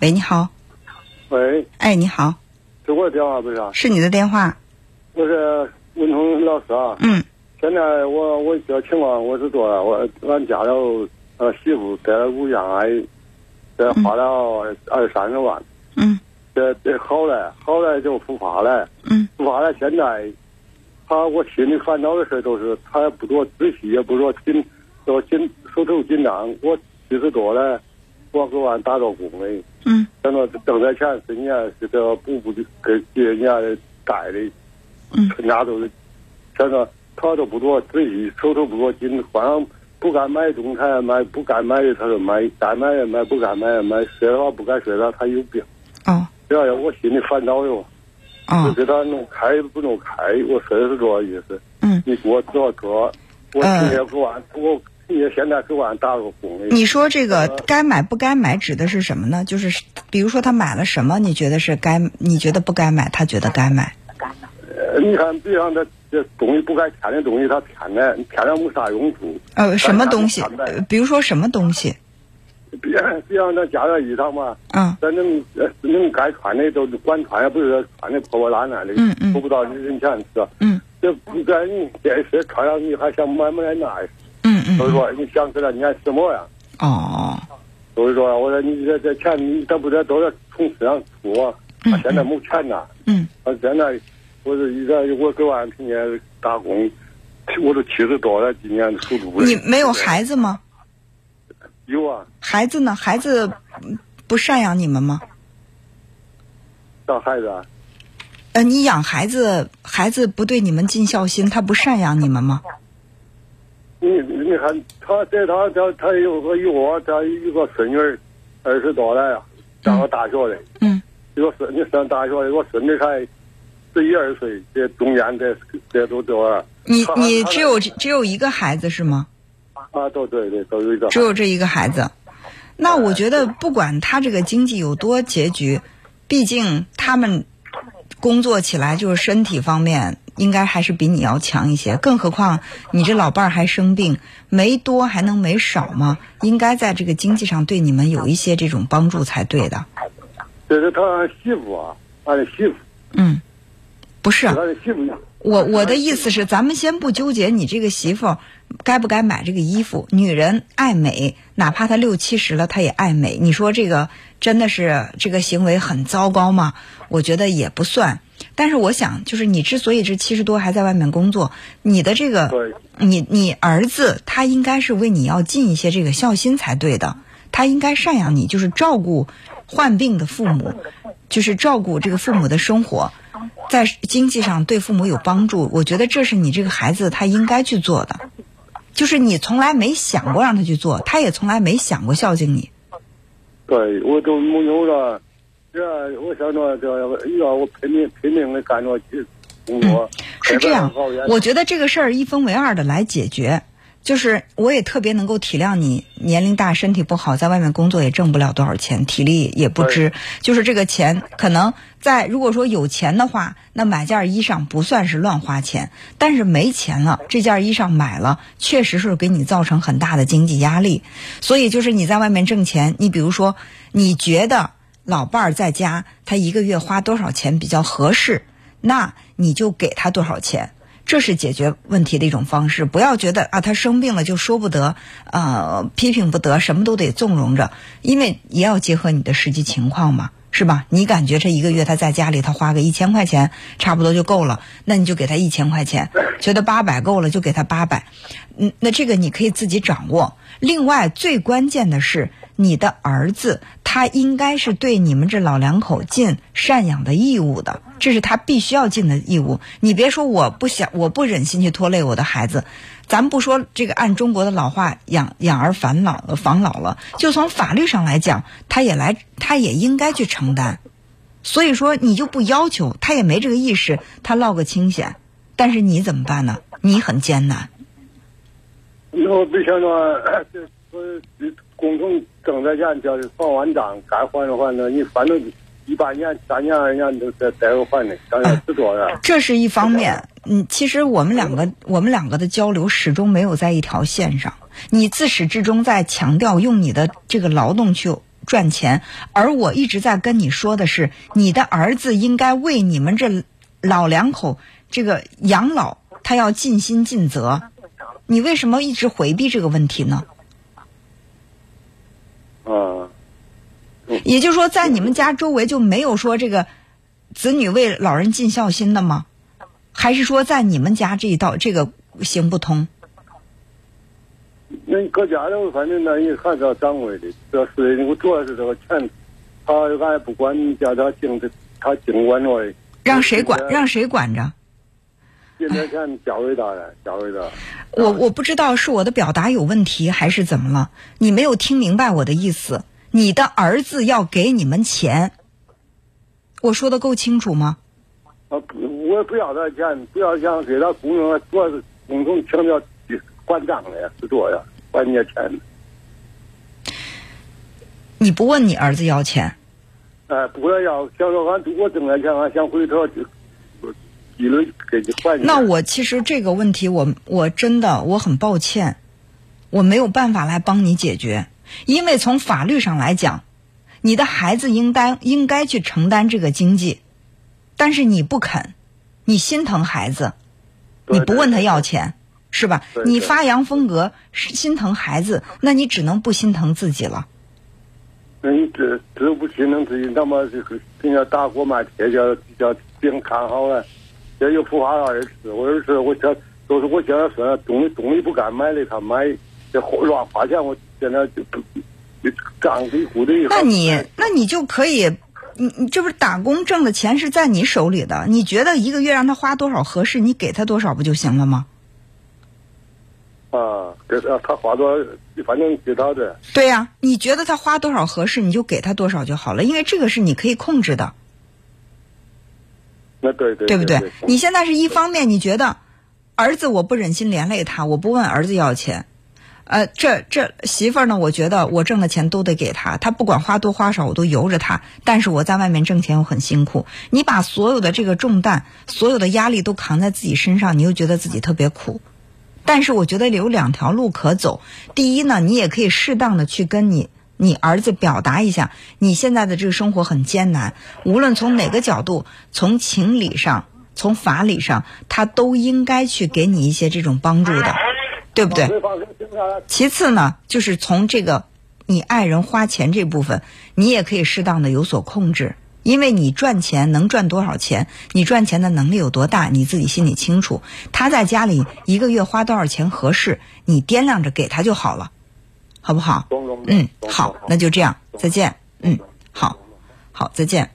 喂，你好。喂，哎，你好，是我的电话不是啊？是你的电话。我是文通老师啊。嗯现在我我这情况我是说了，我俺家了呃媳妇得了乳腺癌，这花了二三十万，嗯这这好了，好了就复发了，嗯复发了现在，他我心里烦恼的事都是他不多仔细，也不说紧，说紧手头紧张。我七十多了，我给俺打着工嘞。嗯。等到挣点钱是人家是这补补的，给给人家带的，嗯。人家都是，现在他都不多自己，手头不多紧，反正不敢买东西还买，不该买的他就买，该买也买，不该买也买，睡的话不该说啥他有病，哦。这样我心里烦恼哟，就哦给他弄开不弄开，我说的是这个意思，嗯，你给我这这，我今天给俺我今天现在给俺打个工，你说这个该买不该买指的是什么呢？就是比如说他买了什么，你觉得是该，你觉得不该买，他觉得该买。呃，你看，比方这这东西不该添的东西，他添的，添了没啥用处。呃，什么东西比如说什么东西？比比方那家园衣裳嘛，嗯咱能呃能该穿的都管穿，也不是穿的破破烂烂的，嗯嗯够不到人钱是吧？嗯这不该你这事穿上你还想买买那，所以说你想知道你还什么呀？哦所以说我说你这这钱你这不得都是从身上出啊？嗯他现在没钱呐，嗯他现在我是一个我给俺平年打工，我都七十多了，今年属猪的。你没有孩子吗？有啊，孩子呢？孩子嗯不赡养你们吗？啥孩子啊？呃，你养孩子，孩子不对你们尽孝心，他不赡养你们吗？你你看他在他他他有个有我他有个孙女儿，二十多了呀，上个大学的，嗯有个孙女上大学的，我孙女才十一二岁，这中间这这都多少？你你只有只有一个孩子是吗？啊，都对对，都有一个。只有这一个孩子，那我觉得不管他这个经济有多拮据，毕竟他们工作起来就是身体方面应该还是比你要强一些。更何况你这老伴儿还生病，没多还能没少吗？应该在这个经济上对你们有一些这种帮助才对的。这是他媳妇啊，他的媳妇，嗯，不是俺的媳妇。我我的意思是，咱们先不纠结你这个媳妇该不该买这个衣服。女人爱美，哪怕她六七十了，她也爱美。你说这个真的是这个行为很糟糕吗？我觉得也不算。但是我想，就是你之所以这七十多还在外面工作，你的这个，你你儿子他应该是为你要尽一些这个孝心才对的，他应该赡养你，就是照顾患病的父母，就是照顾这个父母的生活，在经济上对父母有帮助。我觉得这是你这个孩子他应该去做的，就是你从来没想过让他去做，他也从来没想过孝敬你。对我都没有了。这我想着这要我拼命拼命的干着工作。是这样，我觉得这个事儿一分为二的来解决。就是我也特别能够体谅你年龄大身体不好，在外面工作也挣不了多少钱，体力也不支。就是这个钱可能在如果说有钱的话，那买件衣裳不算是乱花钱，但是没钱了，这件衣裳买了，确实是给你造成很大的经济压力。所以就是你在外面挣钱，你比如说你觉得老伴儿在家他一个月花多少钱比较合适，那你就给他多少钱。这是解决问题的一种方式，不要觉得啊，他生病了就说不得，呃，批评不得，什么都得纵容着，因为也要结合你的实际情况嘛，是吧？你感觉这一个月他在家里他花个一千块钱差不多就够了，那你就给他一千块钱；觉得八百够了就给他八百，嗯，那这个你可以自己掌握。另外，最关键的是，你的儿子他应该是对你们这老两口尽赡养的义务的，这是他必须要尽的义务。你别说我不想，我不忍心去拖累我的孩子。咱不说这个按中国的老话养养儿防老防老了，就从法律上来讲，他也来，他也应该去承担。所以说，你就不要求他也没这个意识，他落个清闲。但是你怎么办呢？你很艰难。我不想着，工程挣的钱，叫还完账，该还的还的，你反正一八年、三年、二年都得得还的，咱要知多少？这是一方面，嗯，其实我们两个我们两个的交流始终没有在一条线上。你自始至终在强调用你的这个劳动去赚钱，而我一直在跟你说的是，你的儿子应该为你们这老两口这个养老，他要尽心尽责。你为什么一直回避这个问题呢？啊，也就是说，在你们家周围就没有说这个子女为老人尽孝心的吗？还是说在你们家这一道这个行不通？那搁家里，反正那也还是要掌柜的，这事情我主要是这个钱，他俺也不管，你叫他净他净管着。让谁管？让谁管着？借点钱交给他了，交给他。我我不知道是我的表达有问题还是怎么了，你没有听明白我的意思。你的儿子要给你们钱，我说的够清楚吗？啊不，我不要他钱，不要钱给他公用，主要是共同强调管账的，是这样，管你钱。你不问你儿子要钱？哎，不要，想说俺我挣了钱，俺想回头就积累给你还。那我其实这个问题，我我真的我很抱歉，我没有办法来帮你解决，因为从法律上来讲，你的孩子应当应该去承担这个经济，但是你不肯，你心疼孩子，你不问他要钱，是吧？你发扬风格是心疼孩子，那你只能不心疼自己了。那你这这不心疼自己，那么这个人家打锅卖铁叫叫病看好了，这又不花儿子，我儿子我这都是我现在说东西东西不敢买的，他买这乱花钱，我现在就不账里糊的。那你那你就可以，你你这不是打工挣的钱是在你手里的？你觉得一个月让他花多少合适？你给他多少不就行了吗？啊，给他他花多少，反正给他的。对呀，你觉得他花多少合适，你就给他多少就好了，因为这个是你可以控制的。那对对，对不对？你现在是一方面，你觉得儿子我不忍心连累他，我不问儿子要钱。呃，这这媳妇儿呢，我觉得我挣的钱都得给他，他不管花多花少，我都由着他。但是我在外面挣钱，我很辛苦。你把所有的这个重担、所有的压力都扛在自己身上，你又觉得自己特别苦。但是我觉得有两条路可走。第一呢，你也可以适当的去跟你你儿子表达一下，你现在的这个生活很艰难，无论从哪个角度，从情理上、从法理上，他都应该去给你一些这种帮助的，对不对？其次呢，就是从这个你爱人花钱这部分，你也可以适当的有所控制。因为你赚钱能赚多少钱，你赚钱的能力有多大，你自己心里清楚。他在家里一个月花多少钱合适，你掂量着给他就好了，好不好？嗯，好，那就这样，再见。嗯，好，好，再见。